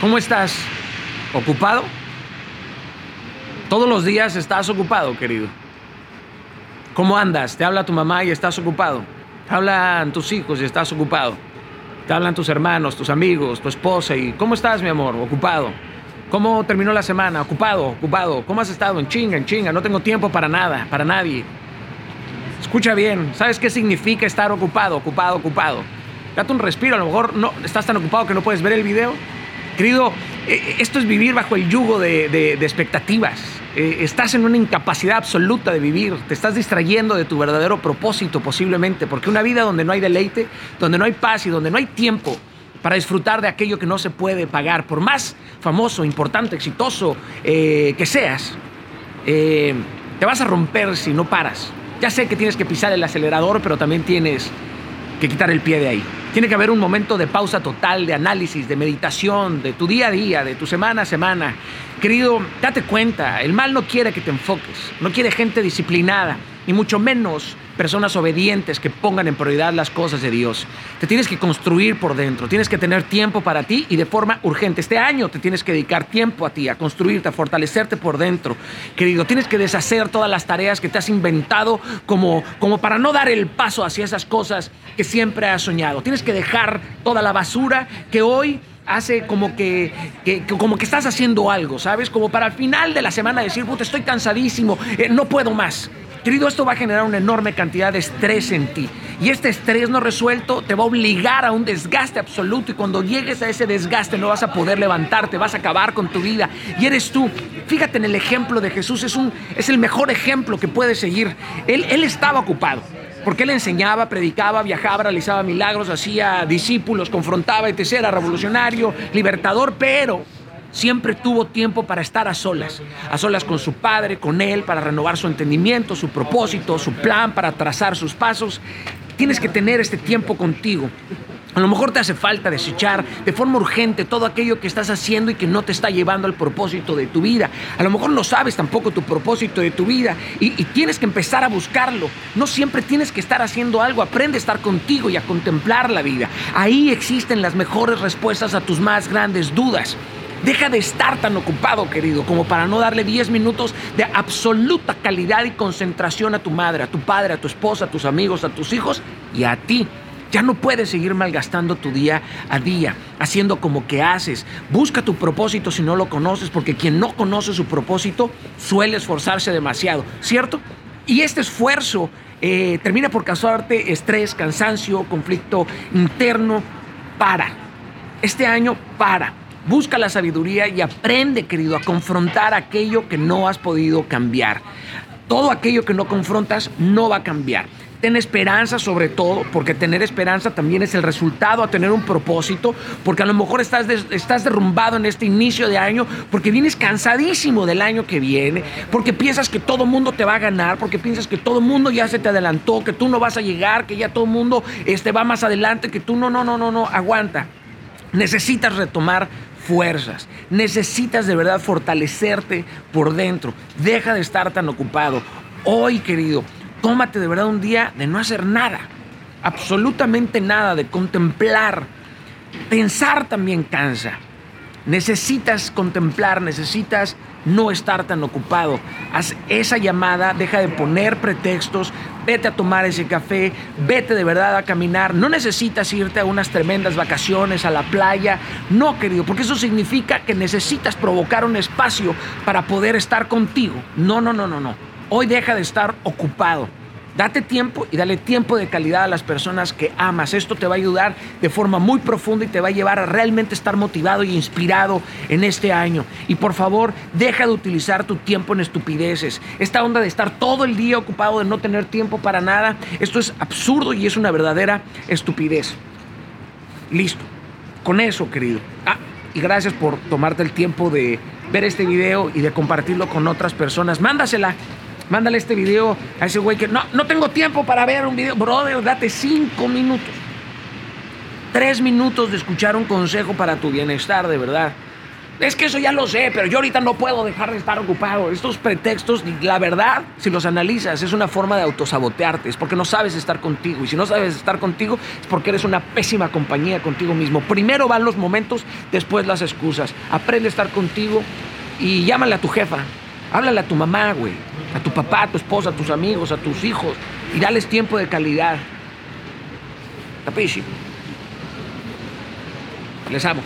¿Cómo estás? ¿Ocupado? Todos los días estás ocupado, querido. ¿Cómo andas? Te habla tu mamá y estás ocupado. Te hablan tus hijos y estás ocupado. Te hablan tus hermanos, tus amigos, tu esposa y ¿cómo estás, mi amor? Ocupado. ¿Cómo terminó la semana? Ocupado, ocupado. ¿Cómo has estado? En chinga, en chinga. No tengo tiempo para nada, para nadie. Escucha bien. ¿Sabes qué significa estar ocupado? Ocupado, ocupado. Date un respiro. A lo mejor no estás tan ocupado que no puedes ver el video. Querido, eh, esto es vivir bajo el yugo de, expectativas. Eh, estás en una incapacidad absoluta de vivir. Te estás distrayendo de tu verdadero propósito posiblemente. Porque una vida donde no hay deleite, donde no hay paz y donde no hay tiempo para disfrutar de aquello que no se puede pagar, por más famoso, importante, exitoso eh, que seas, te vas a romper si no paras. Ya sé que tienes que pisar el acelerador, pero también tienes que quitar el pie de ahí. Tiene que haber un momento de pausa total, de análisis, de meditación, de tu día a día, de tu semana a semana. Querido, date cuenta, el mal no quiere que te enfoques, no quiere gente disciplinada, ni mucho menos personas obedientes que pongan en prioridad las cosas de Dios. Te tienes que construir por dentro, tienes que tener tiempo para ti y de forma urgente. Este año te tienes que dedicar tiempo a ti, a construirte, a fortalecerte por dentro. Querido, tienes que deshacer todas las tareas que te has inventado como, como para no dar el paso hacia esas cosas que siempre has soñado. Tienes que dejar toda la basura que hoy hace como que, como que estás haciendo algo, ¿sabes? Como para al final de la semana decir, puta, estoy cansadísimo, eh, no puedo más. Querido, esto va a generar una enorme cantidad de estrés en ti. Y este estrés no resuelto te va a obligar a un desgaste absoluto. Y cuando llegues a ese desgaste no vas a poder levantarte, vas a acabar con tu vida. Y eres tú. Fíjate en el ejemplo de Jesús, es, un, es el mejor ejemplo que puedes seguir. Él, él estaba ocupado. Porque él enseñaba, predicaba, viajaba, realizaba milagros, hacía discípulos, confrontaba, etc. Era revolucionario, libertador, pero Siempre tuvo tiempo para estar a solas, a solas con su padre, con él, para renovar su entendimiento, su propósito, su plan, para trazar sus pasos. Tienes que tener este tiempo contigo. A lo mejor te hace falta desechar de forma urgente todo aquello que estás haciendo y que no te está llevando al propósito de tu vida. A lo mejor no sabes tampoco tu propósito de tu vida y, y, tienes que empezar a buscarlo. No siempre tienes que estar haciendo algo. Aprende a estar contigo y a contemplar la vida. Ahí existen las mejores respuestas a tus más grandes dudas. Deja de estar tan ocupado, querido, como para no darle 10 minutos de absoluta calidad y concentración a tu madre, a tu padre, a tu esposa, a tus amigos, a tus hijos y a ti. Ya no puedes seguir malgastando tu día a día, haciendo como que haces. Busca tu propósito si no lo conoces, porque quien no conoce su propósito suele esforzarse demasiado, ¿cierto? Y este esfuerzo eh, termina por causarte estrés, cansancio, conflicto interno. Para. Este año para. Busca la sabiduría y aprende, querido, a confrontar aquello que no has podido cambiar. Todo aquello que no confrontas no va a cambiar. Ten esperanza sobre todo, porque tener esperanza también es el resultado a tener un propósito, porque a lo mejor estás, estás derrumbado en este inicio de año, porque vienes cansadísimo del año que viene, porque piensas que todo mundo te va a ganar, porque piensas que todo mundo ya se te adelantó, que tú no vas a llegar, que ya todo mundo este, va más adelante, que tú no, no, no, no, no, aguanta. Necesitas retomar fuerzas. Necesitas de verdad fortalecerte por dentro. Deja de estar tan ocupado. Hoy, querido, tómate de verdad un día de no hacer nada. Absolutamente nada, de contemplar. Pensar también cansa. Necesitas contemplar, necesitas no estar tan ocupado. Haz esa llamada, deja de poner pretextos, vete a tomar ese café, vete de verdad a caminar. No necesitas irte a unas tremendas vacaciones a la playa, no querido, porque eso significa que necesitas provocar un espacio para poder estar contigo. No, no, no, no, no. Hoy deja de estar ocupado. Date tiempo y dale tiempo de calidad a las personas que amas. Esto te va a ayudar de forma muy profunda y te va a llevar a realmente estar motivado y inspirado en este año. Y por favor, deja de utilizar tu tiempo en estupideces. Esta onda de estar todo el día ocupado, de no tener tiempo para nada, esto es absurdo y es una verdadera estupidez. Listo. Con eso, querido. Ah, y gracias por tomarte el tiempo de ver este video y de compartirlo con otras personas. Mándasela Mándale este video a ese güey que no, no tengo tiempo para ver un video. Brother, date cinco minutos. Tres minutos de escuchar un consejo para tu bienestar, de verdad. Es que eso ya lo sé, pero yo ahorita no puedo dejar de estar ocupado. Estos pretextos, la verdad, si los analizas, es una forma de autosabotearte. Es porque no sabes estar contigo. Y si no sabes estar contigo, es porque eres una pésima compañía contigo mismo. Primero van los momentos, después las excusas. Aprende a estar contigo y llámale a tu jefa. Háblale a tu mamá, güey. A tu papá, a tu esposa, a tus amigos, a tus hijos. Y dales tiempo de calidad. Capisci? Les amo.